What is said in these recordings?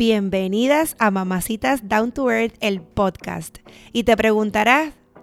Bienvenidas a Mamacitas Down to Earth, el podcast. Y te preguntarás,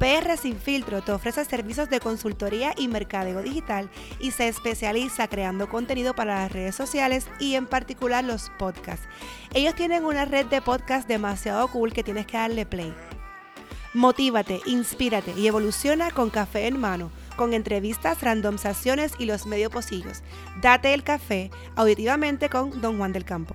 PR Sin Filtro te ofrece servicios de consultoría y mercadeo digital y se especializa creando contenido para las redes sociales y en particular los podcasts. Ellos tienen una red de podcasts demasiado cool que tienes que darle play. Motívate, inspírate y evoluciona con café en mano, con entrevistas, randomizaciones y los medio pocillos. Date el café auditivamente con Don Juan del Campo.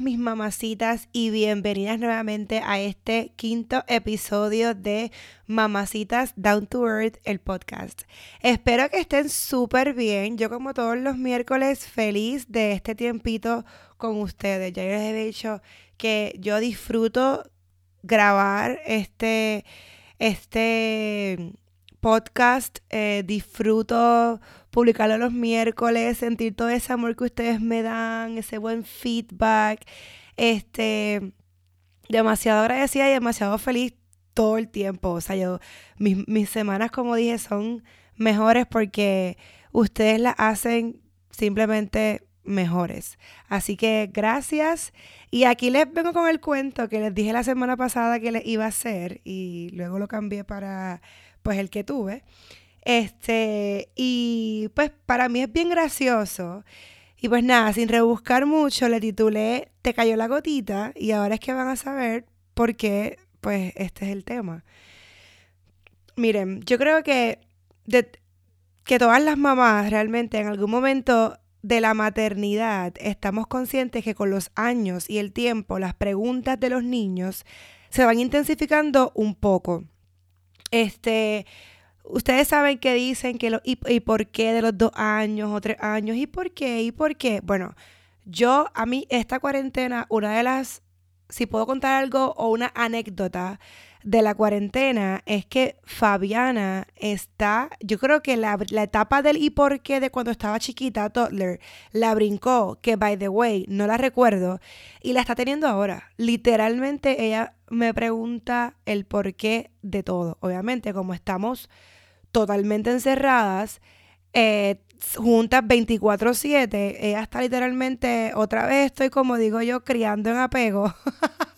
Mis mamacitas y bienvenidas nuevamente a este quinto episodio de Mamacitas Down to Earth, el podcast. Espero que estén súper bien. Yo como todos los miércoles feliz de este tiempito con ustedes. Ya les he dicho que yo disfruto grabar este, este podcast, eh, disfruto publicarlo los miércoles, sentir todo ese amor que ustedes me dan, ese buen feedback. Este, demasiado agradecida y demasiado feliz todo el tiempo. O sea, yo, mis, mis semanas, como dije, son mejores porque ustedes las hacen simplemente mejores. Así que gracias. Y aquí les vengo con el cuento que les dije la semana pasada que les iba a hacer y luego lo cambié para pues el que tuve. Este, y pues para mí es bien gracioso. Y pues nada, sin rebuscar mucho, le titulé Te cayó la gotita y ahora es que van a saber por qué, pues este es el tema. Miren, yo creo que, que todas las mamás realmente en algún momento de la maternidad estamos conscientes que con los años y el tiempo las preguntas de los niños se van intensificando un poco. Este, Ustedes saben que dicen que lo, y, por qué de los dos años o tres años, y por qué, y por qué. Bueno, yo, a mí, esta cuarentena, una de las, si puedo contar algo o una anécdota de la cuarentena, es que Fabiana está, yo creo que la, la etapa del y por qué de cuando estaba chiquita, toddler, la brincó, que by the way, no la recuerdo, y la está teniendo ahora. Literalmente ella me pregunta el por qué de todo. Obviamente, como estamos totalmente encerradas, eh, juntas 24/7, ella está literalmente, otra vez estoy como digo yo, criando en apego.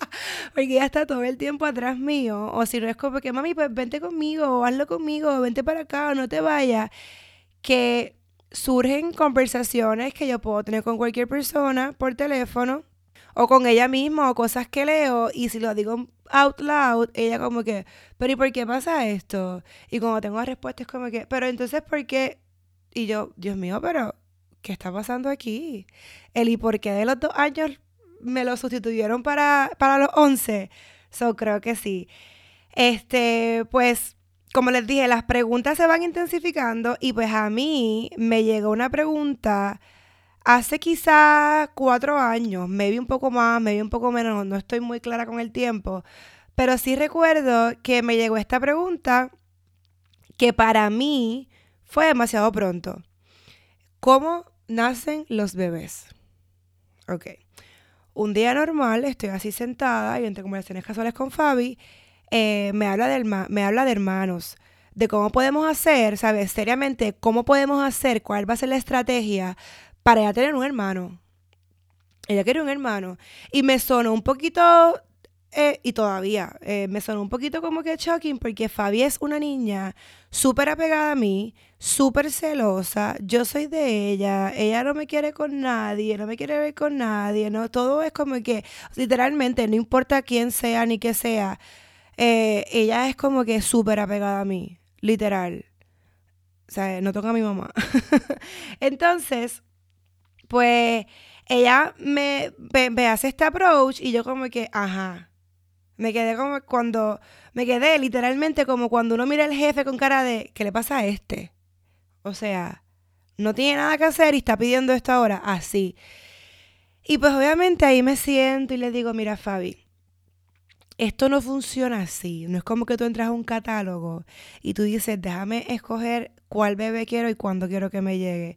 Porque ella está todo el tiempo atrás mío. O si no es como que, mami, pues vente conmigo, o hazlo conmigo, vente para acá, o no te vayas. Que surgen conversaciones que yo puedo tener con cualquier persona por teléfono o con ella misma o cosas que leo y si lo digo out loud, ella como que, pero ¿y por qué pasa esto? Y cuando tengo la respuesta es como que, pero entonces ¿por qué? Y yo, Dios mío, pero ¿qué está pasando aquí? El y por qué de los dos años me lo sustituyeron para, para los 11. So, creo que sí. Este, pues, como les dije, las preguntas se van intensificando y pues a mí me llegó una pregunta hace quizás cuatro años, me vi un poco más, me vi un poco menos, no estoy muy clara con el tiempo, pero sí recuerdo que me llegó esta pregunta que para mí fue demasiado pronto. ¿Cómo nacen los bebés? Ok. Un día normal, estoy así sentada y entre conversaciones casuales con Fabi, eh, me, habla de me habla de hermanos, de cómo podemos hacer, ¿sabes? Seriamente, cómo podemos hacer, cuál va a ser la estrategia para ella tener un hermano. Ella quiere un hermano. Y me sonó un poquito, eh, y todavía, eh, me sonó un poquito como que shocking porque Fabi es una niña súper apegada a mí, súper celosa, yo soy de ella, ella no me quiere con nadie, no me quiere ver con nadie, ¿no? Todo es como que, literalmente, no importa quién sea ni qué sea, eh, ella es como que súper apegada a mí, literal. O sea, no toca a mi mamá. Entonces, pues ella me, me, hace este approach y yo como que, ajá. Me quedé como cuando, me quedé literalmente como cuando uno mira al jefe con cara de, ¿qué le pasa a este? O sea, no tiene nada que hacer y está pidiendo esto ahora, así. Y pues obviamente ahí me siento y le digo, mira Fabi, esto no funciona así. No es como que tú entras a un catálogo y tú dices, déjame escoger cuál bebé quiero y cuándo quiero que me llegue.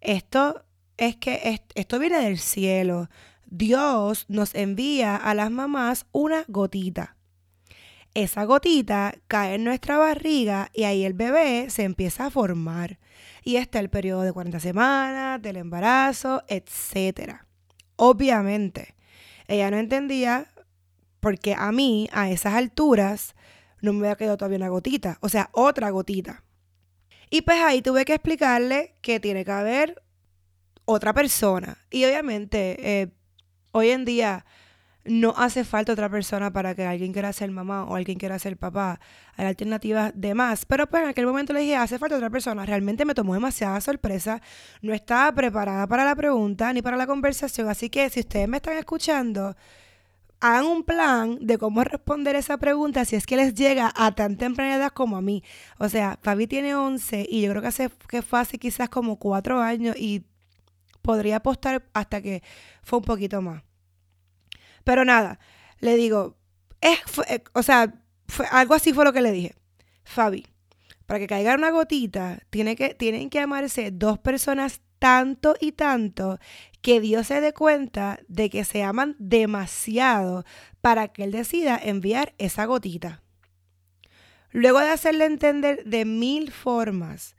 Esto es que esto viene del cielo. Dios nos envía a las mamás una gotita esa gotita cae en nuestra barriga y ahí el bebé se empieza a formar. Y está el periodo de 40 semanas, del embarazo, etc. Obviamente, ella no entendía porque a mí, a esas alturas, no me había quedado todavía una gotita, o sea, otra gotita. Y pues ahí tuve que explicarle que tiene que haber otra persona. Y obviamente, eh, hoy en día no hace falta otra persona para que alguien quiera ser mamá o alguien quiera ser papá. Hay alternativas de más. Pero pues en aquel momento le dije, hace falta otra persona. Realmente me tomó demasiada sorpresa. No estaba preparada para la pregunta ni para la conversación. Así que si ustedes me están escuchando, hagan un plan de cómo responder esa pregunta si es que les llega a tan temprana edad como a mí. O sea, Fabi tiene 11 y yo creo que, hace, que fue hace quizás como 4 años y podría apostar hasta que fue un poquito más. Pero nada, le digo, es, eh, o sea, fue, algo así fue lo que le dije. Fabi, para que caiga una gotita, tiene que, tienen que amarse dos personas tanto y tanto que Dios se dé cuenta de que se aman demasiado para que Él decida enviar esa gotita. Luego de hacerle entender de mil formas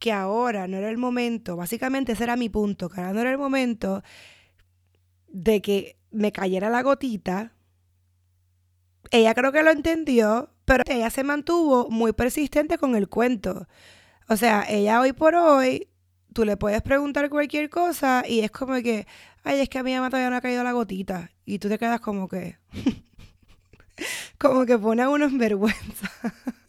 que ahora no era el momento, básicamente ese era mi punto, que ahora no era el momento de que me cayera la gotita. Ella creo que lo entendió, pero ella se mantuvo muy persistente con el cuento. O sea, ella hoy por hoy, tú le puedes preguntar cualquier cosa y es como que, ay, es que a mi mamá todavía no ha caído la gotita. Y tú te quedas como que, como que pone a uno en vergüenza.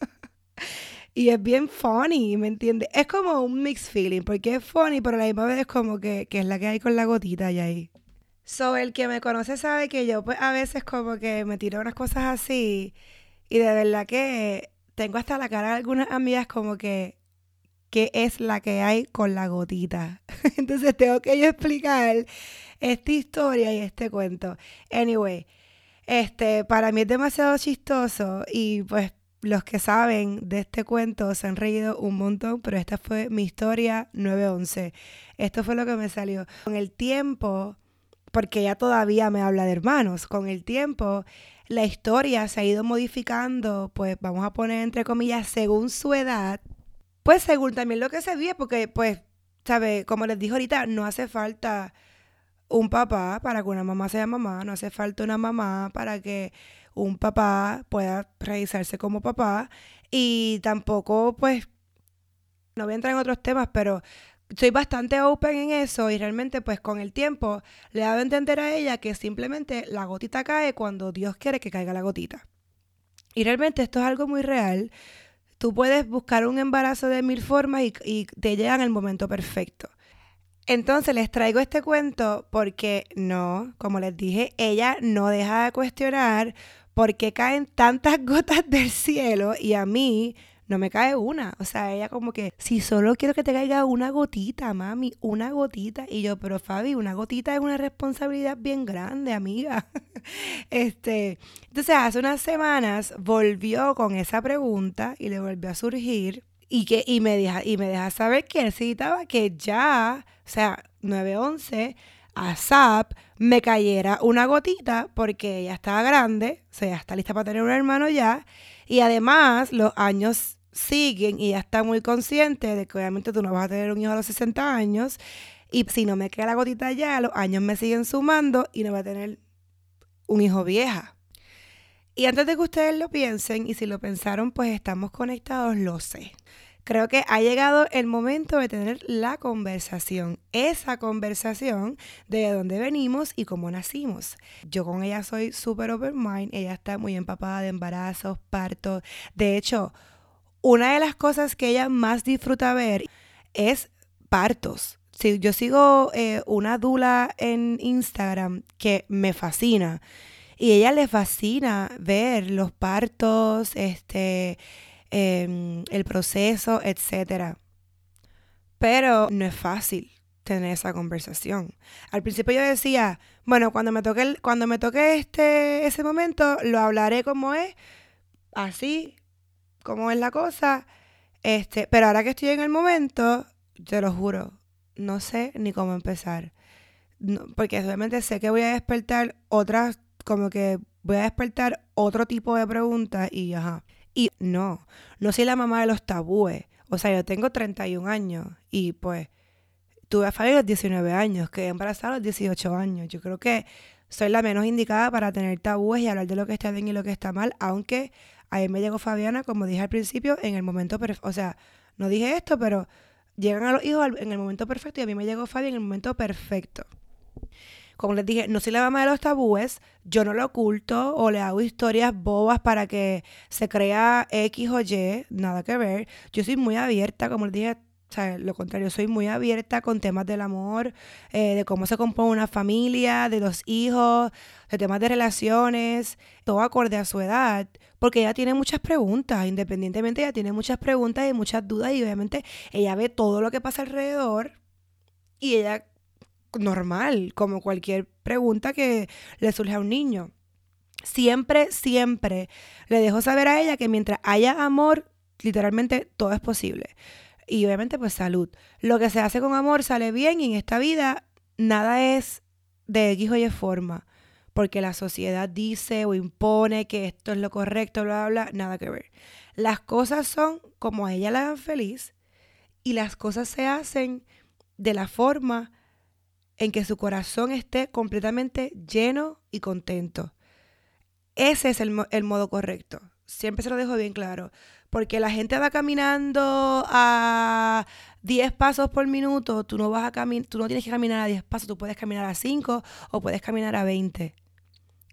y es bien funny, ¿me entiendes? Es como un mixed feeling, porque es funny, pero a la misma vez es como que, que es la que hay con la gotita y ahí. So, el que me conoce sabe que yo pues a veces como que me tiro unas cosas así y de verdad que tengo hasta la cara de algunas amigas como que qué es la que hay con la gotita. Entonces tengo que yo explicar esta historia y este cuento. Anyway, este para mí es demasiado chistoso y pues los que saben de este cuento se han reído un montón, pero esta fue mi historia 911. Esto fue lo que me salió. Con el tiempo porque ella todavía me habla de hermanos. Con el tiempo, la historia se ha ido modificando, pues vamos a poner entre comillas, según su edad, pues según también lo que se vive, porque pues, ¿sabe? Como les dije ahorita, no hace falta un papá para que una mamá sea mamá, no hace falta una mamá para que un papá pueda realizarse como papá y tampoco pues no voy a entrar en otros temas, pero soy bastante open en eso y realmente pues con el tiempo le he dado a entender a ella que simplemente la gotita cae cuando Dios quiere que caiga la gotita. Y realmente esto es algo muy real. Tú puedes buscar un embarazo de mil formas y, y te llega en el momento perfecto. Entonces les traigo este cuento porque no, como les dije, ella no deja de cuestionar por qué caen tantas gotas del cielo y a mí no me cae una. O sea, ella como que, si solo quiero que te caiga una gotita, mami, una gotita. Y yo, pero Fabi, una gotita es una responsabilidad bien grande, amiga. este, entonces hace unas semanas volvió con esa pregunta y le volvió a surgir y, que, y, me, deja, y me deja saber que necesitaba que ya, o sea, 911, a SAP me cayera una gotita porque ella estaba grande, o sea, está lista para tener un hermano ya. Y además, los años siguen y ya está muy consciente de que obviamente tú no vas a tener un hijo a los 60 años. Y si no me queda la gotita ya, los años me siguen sumando y no voy a tener un hijo vieja. Y antes de que ustedes lo piensen, y si lo pensaron, pues estamos conectados, lo sé. Creo que ha llegado el momento de tener la conversación, esa conversación de dónde venimos y cómo nacimos. Yo con ella soy súper open mind, ella está muy empapada de embarazos, partos. De hecho, una de las cosas que ella más disfruta ver es partos. Yo sigo eh, una dula en Instagram que me fascina y ella le fascina ver los partos, este, em, el proceso, etc. Pero no es fácil tener esa conversación. Al principio yo decía, bueno, cuando me toque, cuando me toque este, ese momento, lo hablaré como es, así, como es la cosa. Este, pero ahora que estoy en el momento, te lo juro, no sé ni cómo empezar. porque obviamente sé que voy a despertar otras como que voy a despertar otro tipo de preguntas y ajá. Y no, no soy la mamá de los tabúes. O sea, yo tengo 31 años y pues tuve a Fabi a los 19 años, quedé embarazada a los 18 años. Yo creo que soy la menos indicada para tener tabúes y hablar de lo que está bien y lo que está mal, aunque a mí me llegó Fabiana, como dije al principio, en el momento perfecto. O sea, no dije esto, pero llegan a los hijos en el momento perfecto y a mí me llegó Fabi en el momento perfecto como les dije, no soy la mamá de los tabúes, yo no lo oculto o le hago historias bobas para que se crea X o Y, nada que ver. Yo soy muy abierta, como les dije, o sea, lo contrario, soy muy abierta con temas del amor, eh, de cómo se compone una familia, de los hijos, de temas de relaciones, todo acorde a su edad, porque ella tiene muchas preguntas, independientemente ella tiene muchas preguntas y muchas dudas y obviamente ella ve todo lo que pasa alrededor y ella normal, como cualquier pregunta que le surge a un niño. Siempre, siempre le dejo saber a ella que mientras haya amor, literalmente todo es posible. Y obviamente pues salud. Lo que se hace con amor sale bien y en esta vida nada es de X o Y forma. Porque la sociedad dice o impone que esto es lo correcto, bla, bla, bla, nada que ver. Las cosas son como a ella la hagan feliz y las cosas se hacen de la forma en que su corazón esté completamente lleno y contento. Ese es el, modo correcto. Siempre se lo dejo bien claro. Porque la gente va caminando a 10 pasos por minuto, tú no, vas a tú no tienes que caminar a 10 pasos, tú puedes caminar a 5 o puedes caminar a 20.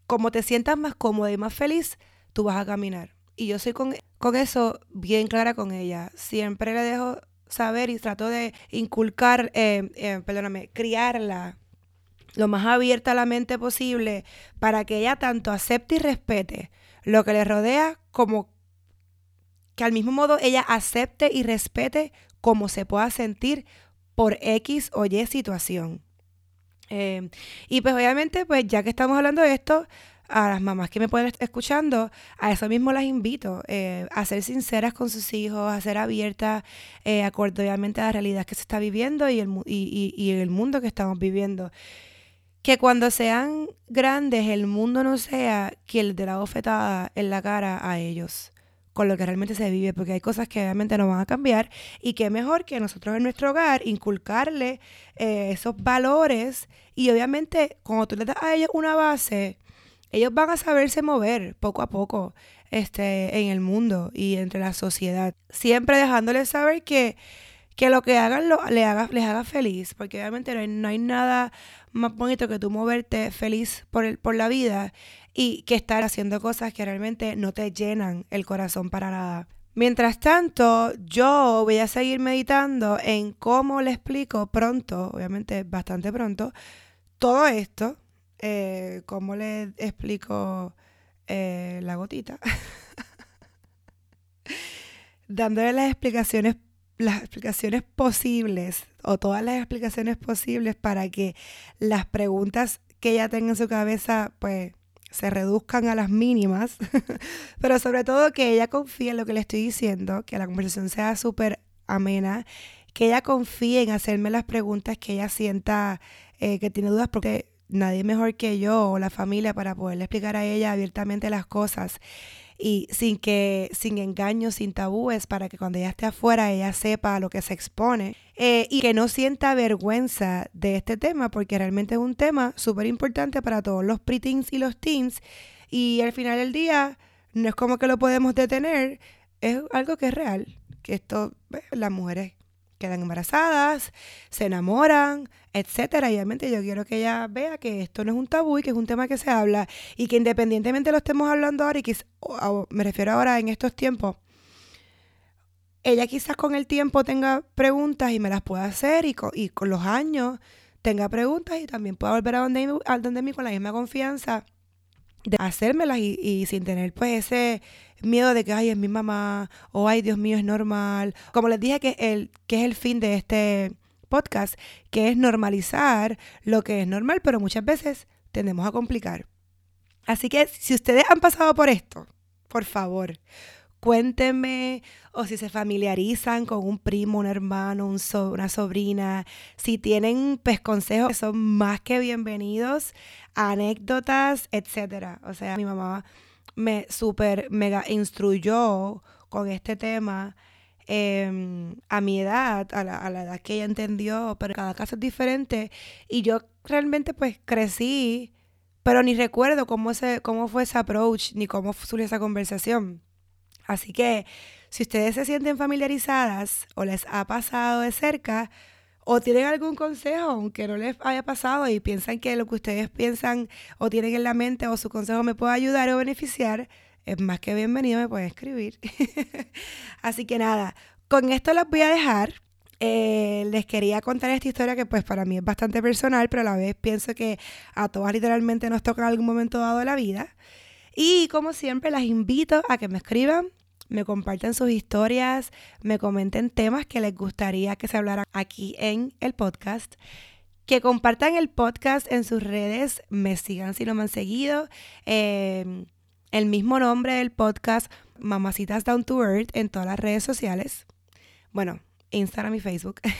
Como te sientas más cómoda y más feliz, tú vas a caminar. Y yo soy con, con eso bien clara con ella. Siempre le dejo saber y trato de inculcar, eh, eh, perdóname, criarla lo más abierta a la mente posible para que ella tanto acepte y respete lo que le rodea como que al mismo modo ella acepte y respete cómo se pueda sentir por X o Y situación. Eh, y pues obviamente, pues ya que estamos hablando de esto, a las mamás que me pueden estar escuchando, a eso mismo las invito, eh, a ser sinceras con sus hijos, a ser abiertas, eh, acorde a la realidad que se está viviendo y el, y, y, el mundo que estamos viviendo. Que cuando sean grandes el mundo no sea quien de la bofetada en la cara a ellos con lo que realmente se vive, porque hay cosas que obviamente no van a cambiar y que mejor que nosotros en nuestro hogar inculcarle eh, esos valores y obviamente cuando tú le das a ellos una base, ellos van a saberse mover poco a poco este, en el mundo y entre la sociedad. Siempre dejándoles saber que, que lo que hagan lo, les, haga, les haga feliz, porque obviamente no hay, no hay nada más bonito que tú moverte feliz por, el, por la vida y que estar haciendo cosas que realmente no te llenan el corazón para nada. Mientras tanto, yo voy a seguir meditando en cómo le explico pronto, obviamente bastante pronto, todo esto, eh, cómo le explico eh, la gotita, dándole las explicaciones, las explicaciones posibles o todas las explicaciones posibles para que las preguntas que ella tenga en su cabeza, pues se reduzcan a las mínimas, pero sobre todo que ella confíe en lo que le estoy diciendo, que la conversación sea súper amena, que ella confíe en hacerme las preguntas que ella sienta eh, que tiene dudas, porque nadie mejor que yo o la familia para poderle explicar a ella abiertamente las cosas y sin que, sin engaños, sin tabúes, para que cuando ella esté afuera ella sepa a lo que se expone eh, y que no sienta vergüenza de este tema, porque realmente es un tema súper importante para todos los preteens y los teens y al final del día no es como que lo podemos detener, es algo que es real, que esto, las mujeres quedan embarazadas, se enamoran, etcétera. Y obviamente yo quiero que ella vea que esto no es un tabú y que es un tema que se habla y que independientemente lo estemos hablando ahora y que me refiero ahora en estos tiempos, ella quizás con el tiempo tenga preguntas y me las pueda hacer y con, y con los años tenga preguntas y también pueda volver a donde, a donde mí con la misma confianza de hacérmelas y, sin tener pues ese miedo de que, ay, es mi mamá, o ay, Dios mío, es normal. Como les dije que, el, que es el fin de este podcast, que es normalizar lo que es normal, pero muchas veces tendemos a complicar. Así que si ustedes han pasado por esto, por favor, cuéntenme o si se familiarizan con un primo, un hermano, un una sobrina, si tienen pues consejos son más que bienvenidos, anécdotas, etcétera. O sea, mi mamá me super mega instruyó con este tema em, a mi edad, a la, a la, edad que ella entendió, pero cada caso es diferente y yo realmente pues crecí, pero ni recuerdo cómo, ese, cómo fue ese approach ni cómo surgió esa conversación. Así que si ustedes se sienten familiarizadas o les ha pasado de cerca, o tienen algún consejo, aunque no les haya pasado y piensan que lo que ustedes piensan o tienen en la mente o su consejo me puede ayudar o beneficiar, es más que bienvenido, me pueden escribir. Así que nada, con esto las voy a dejar. Eh, les quería contar esta historia que pues para mí es bastante personal, pero a la vez pienso que a todas literalmente nos toca en algún momento dado de la vida. Y como siempre, las invito a que me escriban me compartan sus historias, me comenten temas que les gustaría que se hablaran aquí en el podcast. Que compartan el podcast en sus redes, me sigan si no me han seguido. Em, el mismo nombre del podcast, Mamacitas Down to Earth, en todas las redes sociales. Bueno, Instagram y Facebook.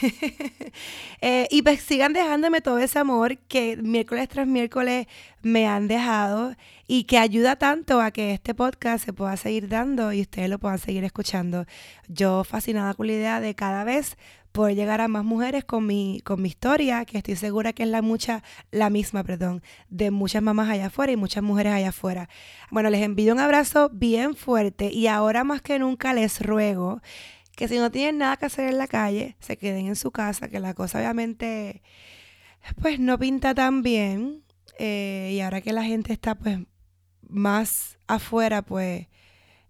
Eh, y pues sigan dejándome todo ese amor que miércoles tras miércoles me han dejado y que ayuda tanto a que este podcast se pueda seguir dando y ustedes lo puedan seguir escuchando. Yo fascinada con la idea de cada vez poder llegar a más mujeres con mi, con mi historia, que estoy segura que es la mucha, la misma, perdón, de muchas mamás allá afuera y muchas mujeres allá afuera. Bueno, les envío un abrazo bien fuerte y ahora más que nunca les ruego que si no tienen nada que hacer en la calle, se queden en su casa, que la cosa obviamente pues no pinta tan bien. Eh, y ahora que la gente está pues más afuera, pues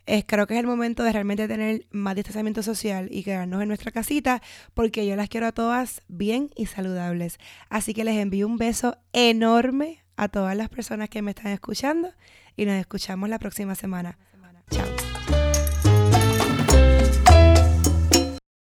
es, creo que es el momento de realmente tener más distanciamiento social y quedarnos en nuestra casita, porque yo las quiero a todas bien y saludables. Así que les envío un beso enorme a todas las personas que me están escuchando y nos escuchamos la próxima semana. Chao.